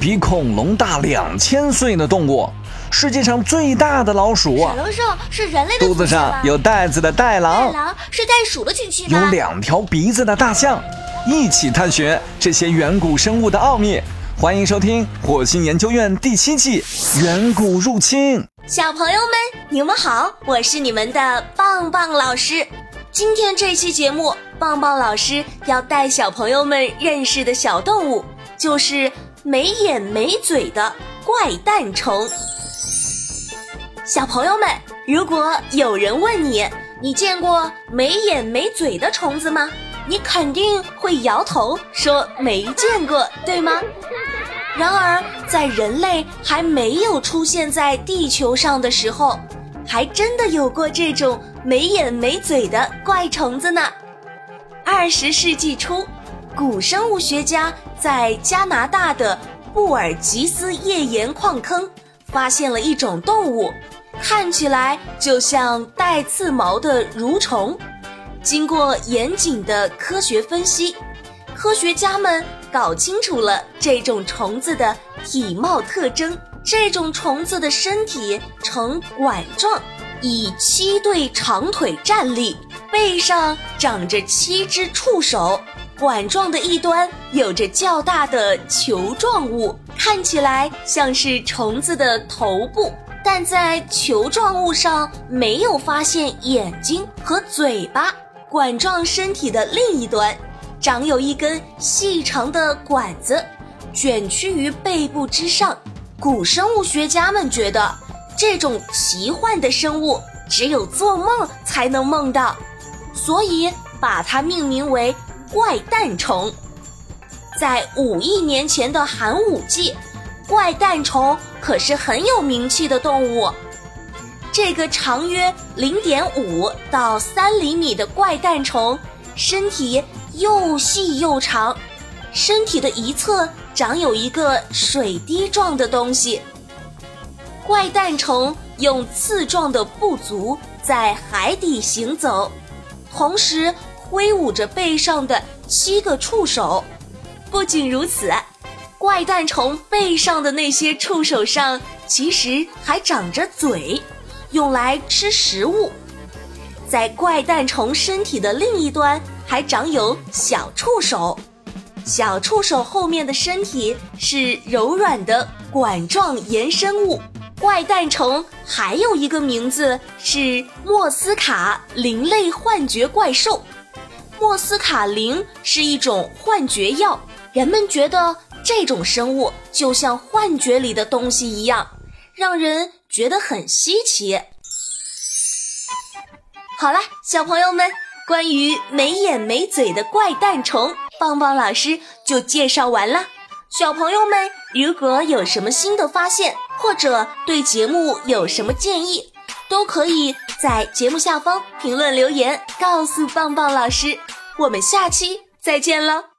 比恐龙大两千岁的动物，世界上最大的老鼠。小龙兽是人类的肚子上有袋子的袋狼。袋狼是袋鼠的亲戚吗？有两条鼻子的大象。一起探寻这些远古生物的奥秘。欢迎收听《火星研究院》第七季《远古入侵》。小朋友们，你们好，我是你们的棒棒老师。今天这期节目，棒棒老师要带小朋友们认识的小动物，就是没眼没嘴的怪诞虫。小朋友们，如果有人问你，你见过没眼没嘴的虫子吗？你肯定会摇头说没见过，对吗？然而，在人类还没有出现在地球上的时候，还真的有过这种没眼没嘴的怪虫子呢。二十世纪初，古生物学家在加拿大的布尔吉斯页岩矿坑发现了一种动物，看起来就像带刺毛的蠕虫。经过严谨的科学分析，科学家们搞清楚了这种虫子的体貌特征。这种虫子的身体呈管状，以七对长腿站立，背上长着七只触手，管状的一端有着较大的球状物，看起来像是虫子的头部，但在球状物上没有发现眼睛和嘴巴。管状身体的另一端，长有一根细长的管子，卷曲于背部之上。古生物学家们觉得，这种奇幻的生物只有做梦才能梦到，所以把它命名为怪诞虫。在五亿年前的寒武纪，怪诞虫可是很有名气的动物。这个长约零点五到三厘米的怪诞虫，身体又细又长，身体的一侧长有一个水滴状的东西。怪诞虫用刺状的步足在海底行走，同时挥舞着背上的七个触手。不仅如此，怪诞虫背上的那些触手上其实还长着嘴。用来吃食物，在怪诞虫身体的另一端还长有小触手，小触手后面的身体是柔软的管状延伸物。怪诞虫还有一个名字是莫斯卡林类幻觉怪兽。莫斯卡林是一种幻觉药，人们觉得这种生物就像幻觉里的东西一样，让人。觉得很稀奇。好了，小朋友们，关于没眼没嘴的怪诞虫，棒棒老师就介绍完了。小朋友们，如果有什么新的发现，或者对节目有什么建议，都可以在节目下方评论留言，告诉棒棒老师。我们下期再见了。